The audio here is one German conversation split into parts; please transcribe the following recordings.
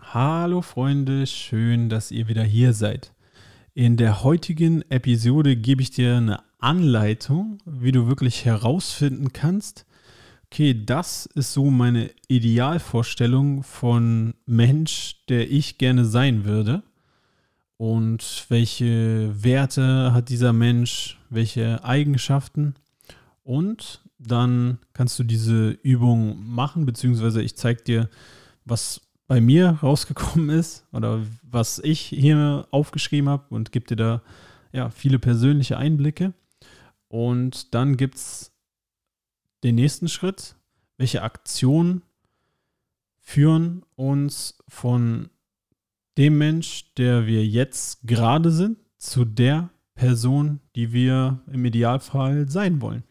Hallo Freunde, schön, dass ihr wieder hier seid. In der heutigen Episode gebe ich dir eine Anleitung, wie du wirklich herausfinden kannst, okay, das ist so meine Idealvorstellung von Mensch, der ich gerne sein würde. Und welche Werte hat dieser Mensch, welche Eigenschaften. Und dann kannst du diese Übung machen, beziehungsweise ich zeige dir, was bei mir rausgekommen ist oder was ich hier aufgeschrieben habe und gebe dir da ja, viele persönliche Einblicke. Und dann gibt es den nächsten Schritt. Welche Aktionen führen uns von dem Mensch, der wir jetzt gerade sind, zu der Person, die wir im Idealfall sein wollen?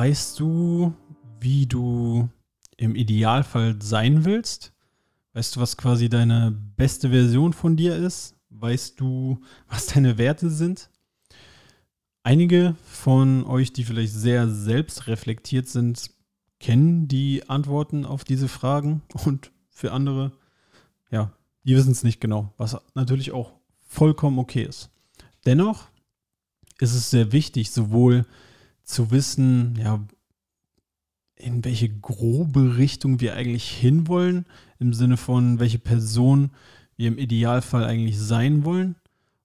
Weißt du, wie du im Idealfall sein willst? Weißt du, was quasi deine beste Version von dir ist? Weißt du, was deine Werte sind? Einige von euch, die vielleicht sehr selbstreflektiert sind, kennen die Antworten auf diese Fragen und für andere, ja, die wissen es nicht genau, was natürlich auch vollkommen okay ist. Dennoch ist es sehr wichtig, sowohl zu wissen, ja, in welche grobe Richtung wir eigentlich hinwollen, im Sinne von, welche Person wir im Idealfall eigentlich sein wollen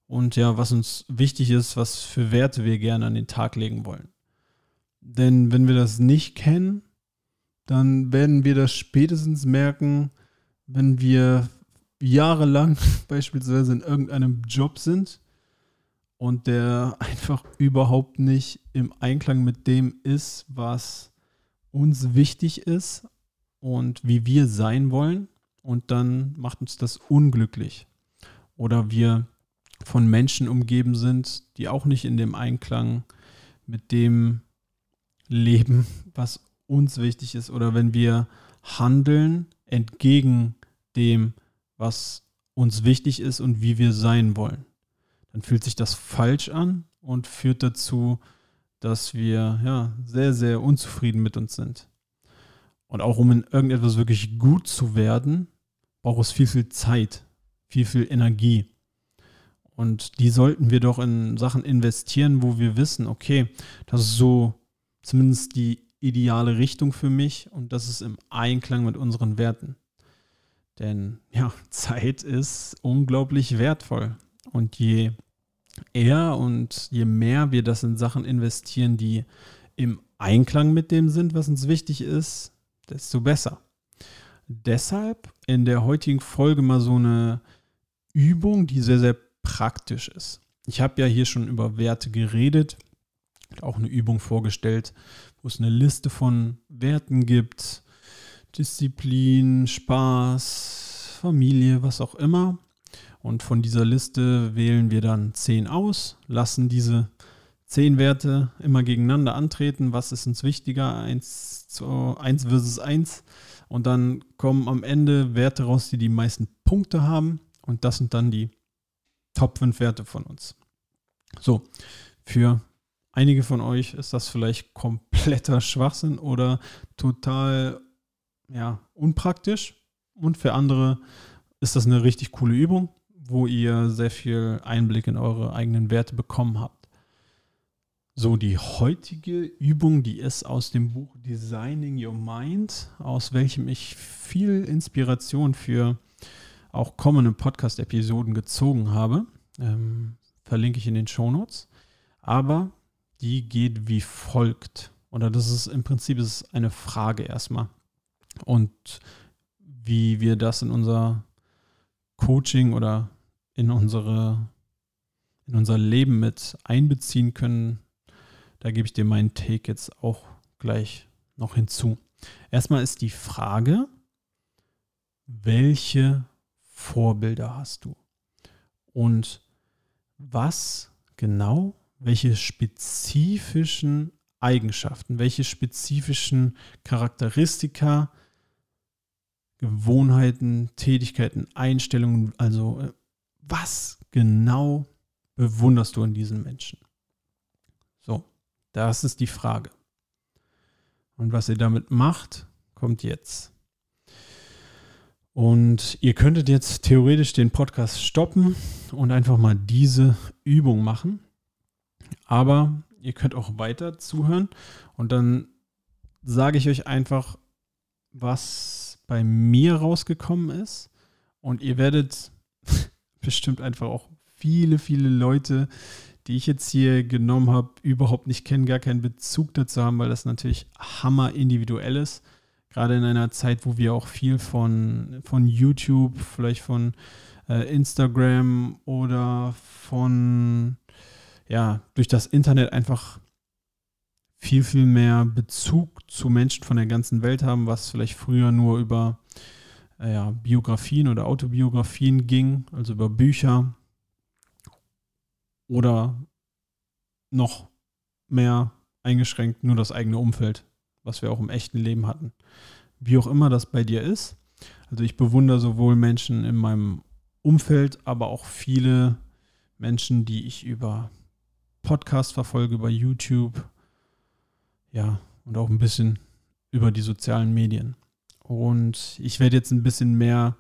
und ja, was uns wichtig ist, was für Werte wir gerne an den Tag legen wollen. Denn wenn wir das nicht kennen, dann werden wir das spätestens merken, wenn wir jahrelang beispielsweise in irgendeinem Job sind und der einfach überhaupt nicht im Einklang mit dem ist, was uns wichtig ist und wie wir sein wollen. Und dann macht uns das unglücklich. Oder wir von Menschen umgeben sind, die auch nicht in dem Einklang mit dem leben, was uns wichtig ist. Oder wenn wir handeln entgegen dem, was uns wichtig ist und wie wir sein wollen dann fühlt sich das falsch an und führt dazu, dass wir ja sehr, sehr unzufrieden mit uns sind. Und auch um in irgendetwas wirklich gut zu werden, braucht es viel, viel Zeit, viel, viel Energie. Und die sollten wir doch in Sachen investieren, wo wir wissen, okay, das ist so zumindest die ideale Richtung für mich und das ist im Einklang mit unseren Werten. Denn ja, Zeit ist unglaublich wertvoll. Und je eher und je mehr wir das in Sachen investieren, die im Einklang mit dem sind, was uns wichtig ist, desto besser. Deshalb in der heutigen Folge mal so eine Übung, die sehr, sehr praktisch ist. Ich habe ja hier schon über Werte geredet, auch eine Übung vorgestellt, wo es eine Liste von Werten gibt. Disziplin, Spaß, Familie, was auch immer. Und von dieser Liste wählen wir dann 10 aus, lassen diese 10 Werte immer gegeneinander antreten. Was ist uns wichtiger? 1, zu 1 versus 1. Und dann kommen am Ende Werte raus, die die meisten Punkte haben. Und das sind dann die Top 5 Werte von uns. So, für einige von euch ist das vielleicht kompletter Schwachsinn oder total ja, unpraktisch. Und für andere ist das eine richtig coole Übung wo ihr sehr viel Einblick in eure eigenen Werte bekommen habt. So, die heutige Übung, die ist aus dem Buch Designing Your Mind, aus welchem ich viel Inspiration für auch kommende Podcast-Episoden gezogen habe. Ähm, verlinke ich in den Shownotes. Aber die geht wie folgt. Oder das ist im Prinzip ist eine Frage erstmal. Und wie wir das in unser Coaching oder in unsere in unser Leben mit einbeziehen können, da gebe ich dir meinen Take jetzt auch gleich noch hinzu. Erstmal ist die Frage, welche Vorbilder hast du? Und was genau welche spezifischen Eigenschaften, welche spezifischen Charakteristika, Gewohnheiten, Tätigkeiten, Einstellungen, also äh, was genau bewunderst du an diesen Menschen? So, das ist die Frage. Und was ihr damit macht, kommt jetzt. Und ihr könntet jetzt theoretisch den Podcast stoppen und einfach mal diese Übung machen. Aber ihr könnt auch weiter zuhören und dann sage ich euch einfach, was bei mir rausgekommen ist. Und ihr werdet bestimmt einfach auch viele, viele Leute, die ich jetzt hier genommen habe, überhaupt nicht kennen, gar keinen Bezug dazu haben, weil das natürlich hammer individuell ist. Gerade in einer Zeit, wo wir auch viel von, von YouTube, vielleicht von äh, Instagram oder von, ja, durch das Internet einfach viel, viel mehr Bezug zu Menschen von der ganzen Welt haben, was vielleicht früher nur über äh, ja, Biografien oder Autobiografien ging, also über Bücher oder noch mehr eingeschränkt nur das eigene Umfeld, was wir auch im echten Leben hatten. Wie auch immer das bei dir ist. Also ich bewundere sowohl Menschen in meinem Umfeld, aber auch viele Menschen, die ich über Podcast verfolge, über YouTube, ja, und auch ein bisschen über die sozialen Medien. Und ich werde jetzt ein bisschen mehr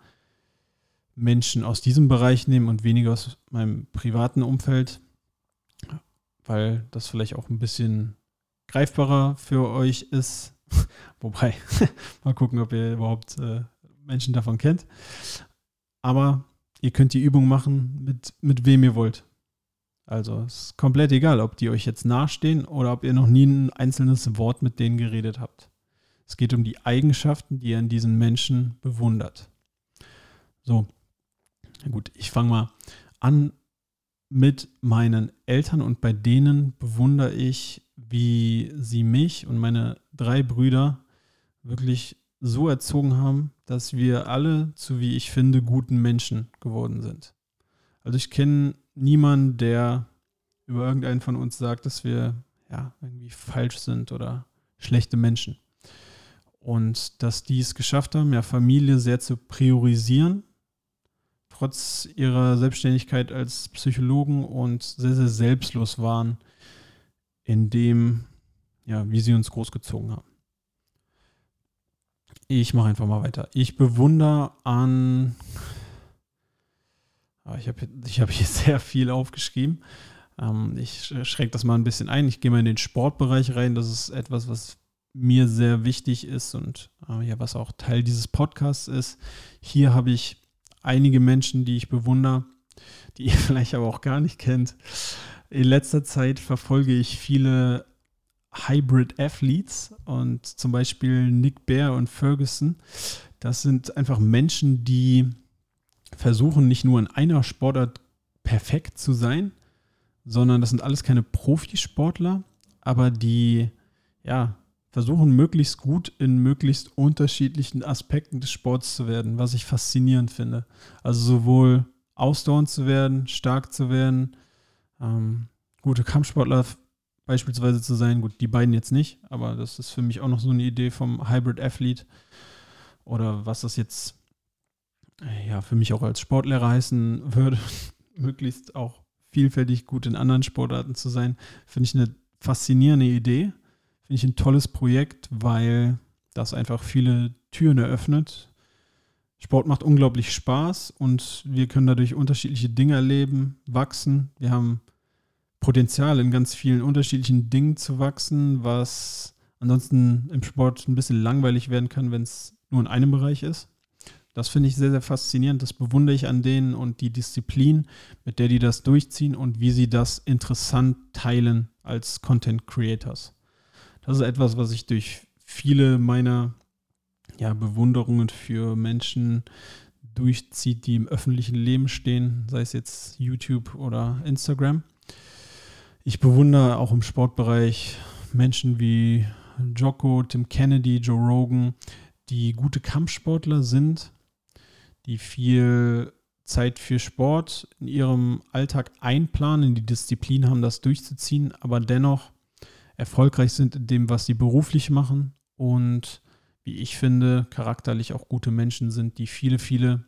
Menschen aus diesem Bereich nehmen und weniger aus meinem privaten Umfeld, weil das vielleicht auch ein bisschen greifbarer für euch ist. Wobei, mal gucken, ob ihr überhaupt äh, Menschen davon kennt. Aber ihr könnt die Übung machen, mit, mit wem ihr wollt. Also es ist komplett egal, ob die euch jetzt nahestehen oder ob ihr noch nie ein einzelnes Wort mit denen geredet habt. Es geht um die Eigenschaften, die ihr in diesen Menschen bewundert. So, gut, ich fange mal an mit meinen Eltern und bei denen bewundere ich, wie sie mich und meine drei Brüder wirklich so erzogen haben, dass wir alle zu, wie ich finde, guten Menschen geworden sind. Also ich kenne niemanden, der über irgendeinen von uns sagt, dass wir ja irgendwie falsch sind oder schlechte Menschen. Und dass die es geschafft haben, ja, Familie sehr zu priorisieren, trotz ihrer Selbstständigkeit als Psychologen und sehr, sehr selbstlos waren in dem, ja, wie sie uns großgezogen haben. Ich mache einfach mal weiter. Ich bewundere an ich habe ich hab hier sehr viel aufgeschrieben. Ähm, ich schränke das mal ein bisschen ein. Ich gehe mal in den Sportbereich rein. Das ist etwas, was mir sehr wichtig ist und äh, ja, was auch Teil dieses Podcasts ist. Hier habe ich einige Menschen, die ich bewundere, die ihr vielleicht aber auch gar nicht kennt. In letzter Zeit verfolge ich viele Hybrid Athletes und zum Beispiel Nick Bear und Ferguson. Das sind einfach Menschen, die versuchen nicht nur in einer Sportart perfekt zu sein, sondern das sind alles keine Profisportler, aber die ja versuchen möglichst gut in möglichst unterschiedlichen Aspekten des Sports zu werden, was ich faszinierend finde. Also sowohl ausdauernd zu werden, stark zu werden, ähm, gute Kampfsportler beispielsweise zu sein. Gut, die beiden jetzt nicht, aber das ist für mich auch noch so eine Idee vom Hybrid Athlete oder was das jetzt ja, für mich auch als Sportlehrer heißen würde, möglichst auch vielfältig gut in anderen Sportarten zu sein, finde ich eine faszinierende Idee. Finde ich ein tolles Projekt, weil das einfach viele Türen eröffnet. Sport macht unglaublich Spaß und wir können dadurch unterschiedliche Dinge erleben, wachsen. Wir haben Potenzial in ganz vielen unterschiedlichen Dingen zu wachsen, was ansonsten im Sport ein bisschen langweilig werden kann, wenn es nur in einem Bereich ist. Das finde ich sehr, sehr faszinierend. Das bewundere ich an denen und die Disziplin, mit der die das durchziehen und wie sie das interessant teilen als Content Creators. Das ist etwas, was ich durch viele meiner ja, Bewunderungen für Menschen durchzieht, die im öffentlichen Leben stehen, sei es jetzt YouTube oder Instagram. Ich bewundere auch im Sportbereich Menschen wie Jocko, Tim Kennedy, Joe Rogan, die gute Kampfsportler sind, die viel Zeit für Sport in ihrem Alltag einplanen, die Disziplin haben, das durchzuziehen, aber dennoch erfolgreich sind in dem, was sie beruflich machen und wie ich finde, charakterlich auch gute Menschen sind, die viele, viele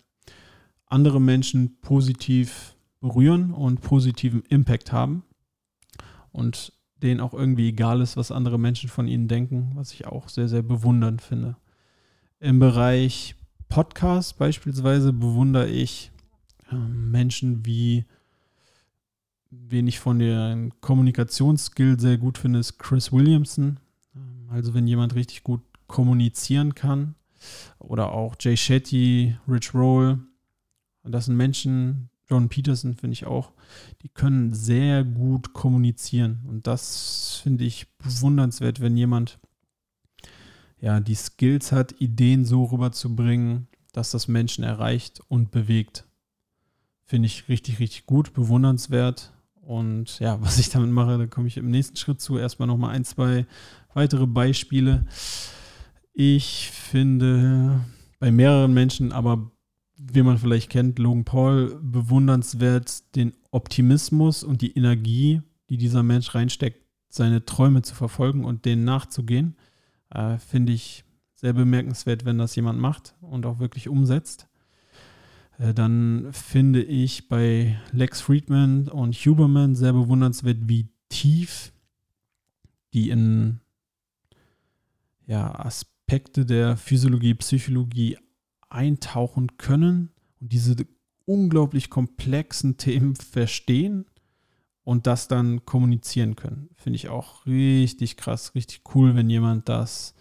andere Menschen positiv berühren und positiven Impact haben und denen auch irgendwie egal ist, was andere Menschen von ihnen denken, was ich auch sehr, sehr bewundernd finde. Im Bereich Podcast beispielsweise bewundere ich äh, Menschen wie, wen ich von der Kommunikationsskill sehr gut finde, ist Chris Williamson. Ähm, also wenn jemand richtig gut kommunizieren kann. Oder auch Jay Shetty, Rich Roll. Das sind Menschen, John Peterson finde ich auch, die können sehr gut kommunizieren. Und das finde ich bewundernswert, wenn jemand ja die Skills hat, Ideen so rüberzubringen, dass das Menschen erreicht und bewegt. Finde ich richtig, richtig gut, bewundernswert. Und ja, was ich damit mache, da komme ich im nächsten Schritt zu. Erstmal nochmal ein, zwei weitere Beispiele. Ich finde bei mehreren Menschen, aber wie man vielleicht kennt, Logan Paul bewundernswert den Optimismus und die Energie, die dieser Mensch reinsteckt, seine Träume zu verfolgen und denen nachzugehen. Äh, finde ich sehr bemerkenswert, wenn das jemand macht und auch wirklich umsetzt. Äh, dann finde ich bei Lex Friedman und Huberman sehr bewundernswert, wie tief die in ja, Aspekte der Physiologie, Psychologie eintauchen können und diese unglaublich komplexen Themen verstehen und das dann kommunizieren können. Finde ich auch richtig krass, richtig cool, wenn jemand das,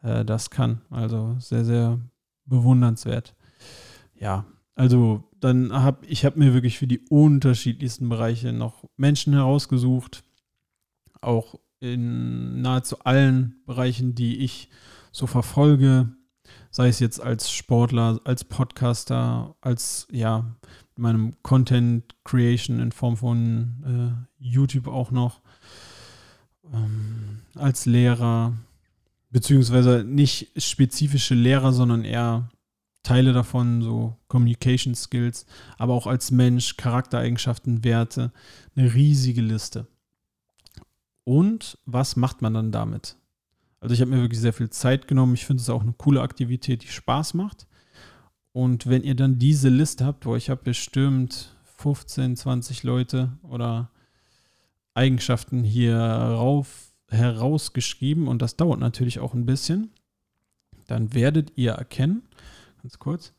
äh, das kann. Also sehr, sehr bewundernswert. Ja, also dann habe ich habe mir wirklich für die unterschiedlichsten Bereiche noch Menschen herausgesucht, auch in nahezu allen Bereichen, die ich so verfolge, sei es jetzt als Sportler, als Podcaster, als ja, meinem Content Creation in Form von äh, YouTube auch noch, ähm, als Lehrer, beziehungsweise nicht spezifische Lehrer, sondern eher Teile davon, so Communication Skills, aber auch als Mensch, Charaktereigenschaften, Werte, eine riesige Liste. Und was macht man dann damit? Also ich habe mir wirklich sehr viel Zeit genommen. Ich finde es auch eine coole Aktivität, die Spaß macht. Und wenn ihr dann diese Liste habt, wo ich habe bestimmt 15, 20 Leute oder Eigenschaften hier rauf, herausgeschrieben und das dauert natürlich auch ein bisschen, dann werdet ihr erkennen, ganz kurz,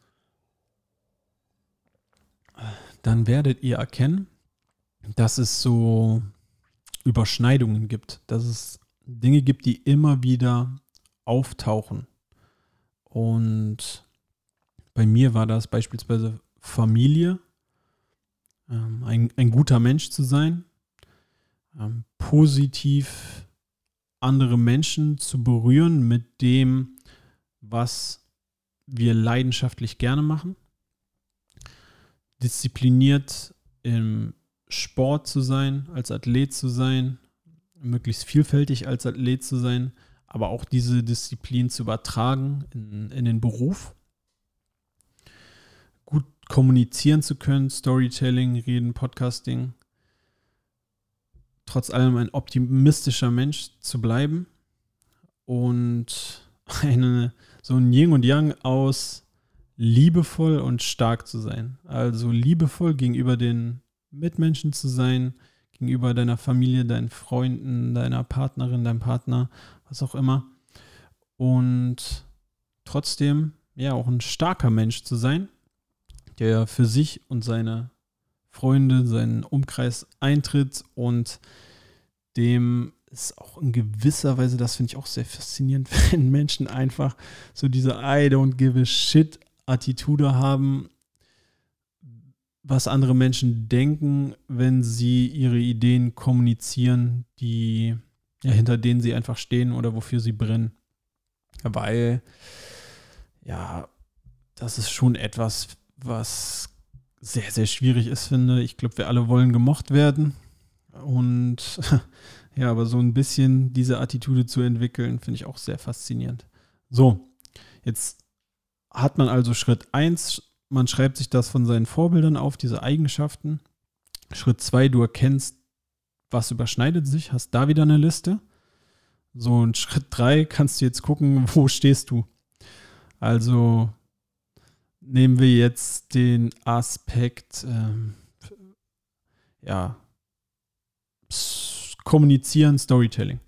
dann werdet ihr erkennen, dass es so Überschneidungen gibt, dass es Dinge gibt, die immer wieder auftauchen. Und bei mir war das beispielsweise Familie, ähm, ein, ein guter Mensch zu sein, ähm, positiv andere Menschen zu berühren mit dem, was wir leidenschaftlich gerne machen, diszipliniert im Sport zu sein, als Athlet zu sein, möglichst vielfältig als Athlet zu sein, aber auch diese Disziplin zu übertragen in, in den Beruf. Gut kommunizieren zu können, Storytelling, Reden, Podcasting. Trotz allem ein optimistischer Mensch zu bleiben und eine, so ein Yin und Yang aus liebevoll und stark zu sein. Also liebevoll gegenüber den Mitmenschen zu sein, gegenüber deiner Familie, deinen Freunden, deiner Partnerin, deinem Partner, was auch immer. Und trotzdem, ja, auch ein starker Mensch zu sein, der für sich und seine Freunde, seinen Umkreis eintritt und dem ist auch in gewisser Weise, das finde ich auch sehr faszinierend, wenn Menschen einfach so diese I don't give a shit Attitude haben was andere Menschen denken, wenn sie ihre Ideen kommunizieren, die ja, hinter denen sie einfach stehen oder wofür sie brennen. Weil, ja, das ist schon etwas, was sehr, sehr schwierig ist, finde ich. glaube, wir alle wollen gemocht werden. Und ja, aber so ein bisschen diese Attitude zu entwickeln, finde ich auch sehr faszinierend. So, jetzt hat man also Schritt 1 man schreibt sich das von seinen Vorbildern auf, diese Eigenschaften. Schritt zwei, du erkennst, was überschneidet sich, hast da wieder eine Liste. So, und Schritt drei kannst du jetzt gucken, wo stehst du. Also nehmen wir jetzt den Aspekt, ähm, ja, Kommunizieren, Storytelling.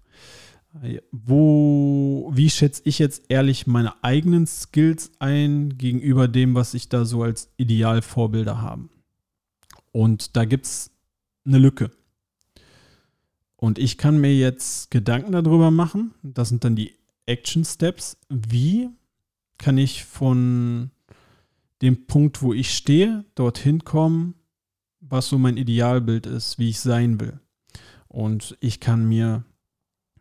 Wo, wie schätze ich jetzt ehrlich meine eigenen Skills ein gegenüber dem, was ich da so als Idealvorbilder habe? Und da gibt es eine Lücke. Und ich kann mir jetzt Gedanken darüber machen. Das sind dann die Action Steps. Wie kann ich von dem Punkt, wo ich stehe, dorthin kommen, was so mein Idealbild ist, wie ich sein will. Und ich kann mir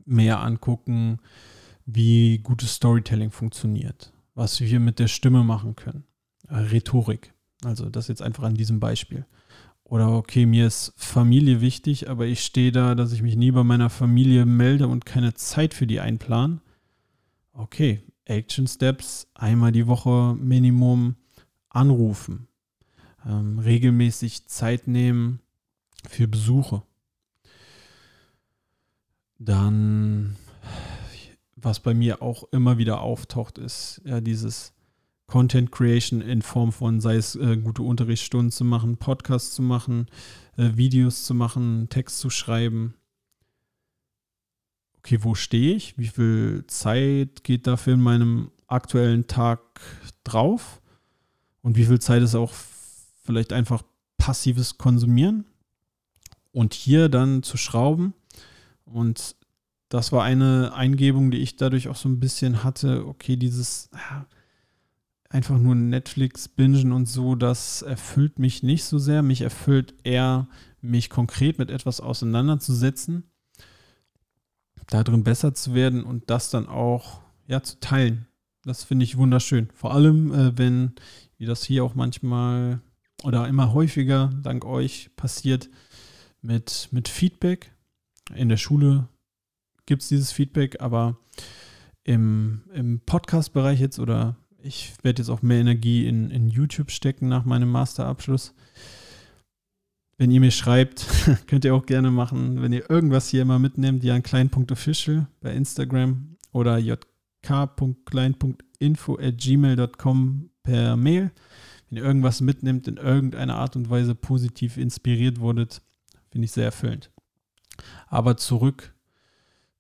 mehr angucken, wie gutes Storytelling funktioniert, was wir mit der Stimme machen können. Äh, Rhetorik. Also das jetzt einfach an diesem Beispiel. Oder okay, mir ist Familie wichtig, aber ich stehe da, dass ich mich nie bei meiner Familie melde und keine Zeit für die einplanen. Okay, Action Steps, einmal die Woche Minimum anrufen, ähm, regelmäßig Zeit nehmen für Besuche. Dann, was bei mir auch immer wieder auftaucht, ist ja dieses Content Creation in Form von, sei es äh, gute Unterrichtsstunden zu machen, Podcasts zu machen, äh, Videos zu machen, Text zu schreiben. Okay, wo stehe ich? Wie viel Zeit geht dafür in meinem aktuellen Tag drauf? Und wie viel Zeit ist auch vielleicht einfach passives Konsumieren? Und hier dann zu schrauben. Und das war eine Eingebung, die ich dadurch auch so ein bisschen hatte. Okay, dieses einfach nur Netflix bingen und so, das erfüllt mich nicht so sehr. Mich erfüllt eher, mich konkret mit etwas auseinanderzusetzen, darin besser zu werden und das dann auch ja, zu teilen. Das finde ich wunderschön. Vor allem, äh, wenn wie das hier auch manchmal oder immer häufiger dank euch passiert mit, mit Feedback. In der Schule gibt es dieses Feedback, aber im, im Podcast-Bereich jetzt oder ich werde jetzt auch mehr Energie in, in YouTube stecken nach meinem Masterabschluss. Wenn ihr mir schreibt, könnt ihr auch gerne machen, wenn ihr irgendwas hier immer mitnehmt, ja, klein.official bei Instagram oder jk.klein.info at gmail.com per Mail. Wenn ihr irgendwas mitnimmt, in irgendeiner Art und Weise positiv inspiriert wurdet, finde ich sehr erfüllend. Aber zurück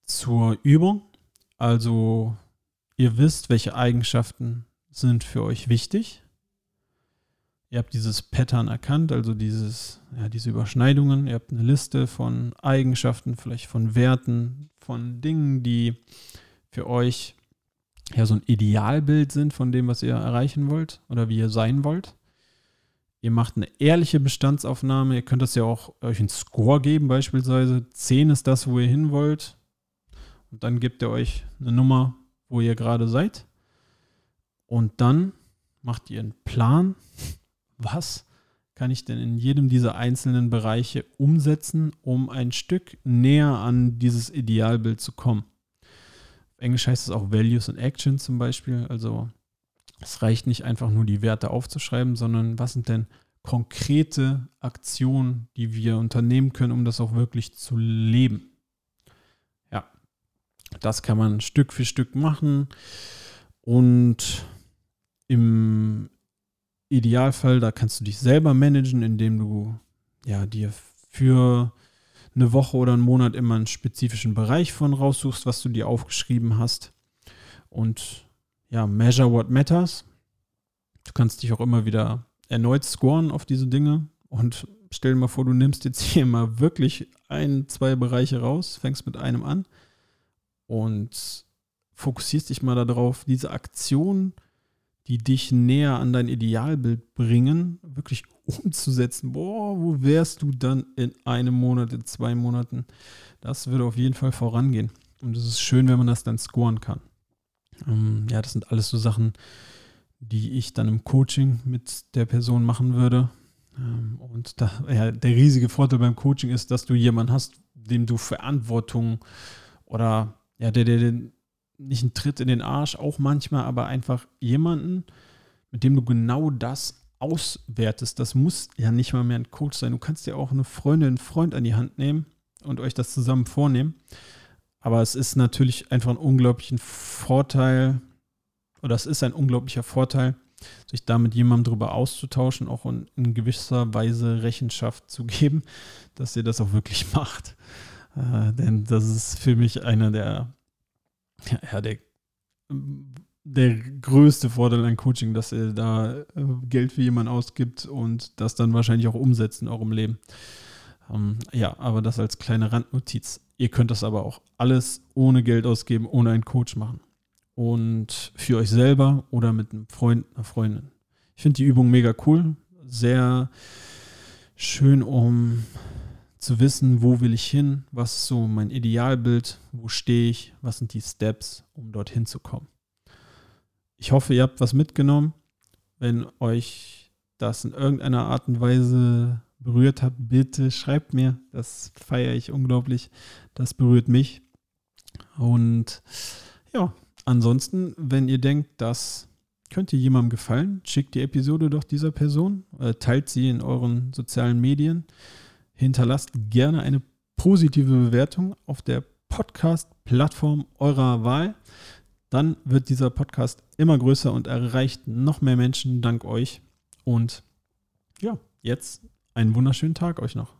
zur Übung. Also ihr wisst, welche Eigenschaften sind für euch wichtig. Ihr habt dieses Pattern erkannt, also dieses, ja, diese Überschneidungen. Ihr habt eine Liste von Eigenschaften, vielleicht von Werten, von Dingen, die für euch ja so ein Idealbild sind von dem, was ihr erreichen wollt oder wie ihr sein wollt. Ihr macht eine ehrliche Bestandsaufnahme. Ihr könnt das ja auch euch einen Score geben, beispielsweise 10 ist das, wo ihr hin wollt. Und dann gebt ihr euch eine Nummer, wo ihr gerade seid. Und dann macht ihr einen Plan. Was kann ich denn in jedem dieser einzelnen Bereiche umsetzen, um ein Stück näher an dieses Idealbild zu kommen? Englisch heißt es auch Values and Action zum Beispiel. Also es reicht nicht einfach nur die Werte aufzuschreiben, sondern was sind denn konkrete Aktionen, die wir unternehmen können, um das auch wirklich zu leben. Ja, das kann man Stück für Stück machen und im Idealfall, da kannst du dich selber managen, indem du ja dir für eine Woche oder einen Monat immer einen spezifischen Bereich von raussuchst, was du dir aufgeschrieben hast. Und ja, measure what matters. Du kannst dich auch immer wieder erneut scoren auf diese Dinge und stell dir mal vor, du nimmst jetzt hier mal wirklich ein, zwei Bereiche raus, fängst mit einem an und fokussierst dich mal darauf, diese Aktion, die dich näher an dein Idealbild bringen, wirklich umzusetzen. Boah, wo wärst du dann in einem Monat, in zwei Monaten? Das würde auf jeden Fall vorangehen. Und es ist schön, wenn man das dann scoren kann. Ähm, ja, das sind alles so Sachen, die ich dann im Coaching mit der Person machen würde. Ähm, und da, ja, der riesige Vorteil beim Coaching ist, dass du jemanden hast, dem du Verantwortung oder ja, der, der nicht einen Tritt in den Arsch, auch manchmal, aber einfach jemanden, mit dem du genau das auswertest. Das muss ja nicht mal mehr ein Coach sein. Du kannst ja auch eine Freundin, einen Freund an die Hand nehmen und euch das zusammen vornehmen. Aber es ist natürlich einfach ein unglaublicher Vorteil, oder es ist ein unglaublicher Vorteil, sich da mit jemandem drüber auszutauschen, auch in, in gewisser Weise Rechenschaft zu geben, dass ihr das auch wirklich macht. Äh, denn das ist für mich einer der, ja, der, der größte Vorteil an Coaching, dass ihr da äh, Geld für jemanden ausgibt und das dann wahrscheinlich auch umsetzt in eurem Leben. Ähm, ja, aber das als kleine Randnotiz. Ihr könnt das aber auch alles ohne Geld ausgeben, ohne einen Coach machen. Und für euch selber oder mit einem Freund, einer Freundin. Ich finde die Übung mega cool. Sehr schön, um zu wissen, wo will ich hin, was ist so mein Idealbild, wo stehe ich, was sind die Steps, um dorthin zu kommen. Ich hoffe, ihr habt was mitgenommen. Wenn euch das in irgendeiner Art und Weise berührt hat, bitte schreibt mir. Das feiere ich unglaublich. Das berührt mich. Und ja, ansonsten, wenn ihr denkt, das könnte jemandem gefallen, schickt die Episode doch dieser Person, äh, teilt sie in euren sozialen Medien, hinterlasst gerne eine positive Bewertung auf der Podcast-Plattform eurer Wahl. Dann wird dieser Podcast immer größer und erreicht noch mehr Menschen dank euch. Und ja, jetzt einen wunderschönen Tag euch noch.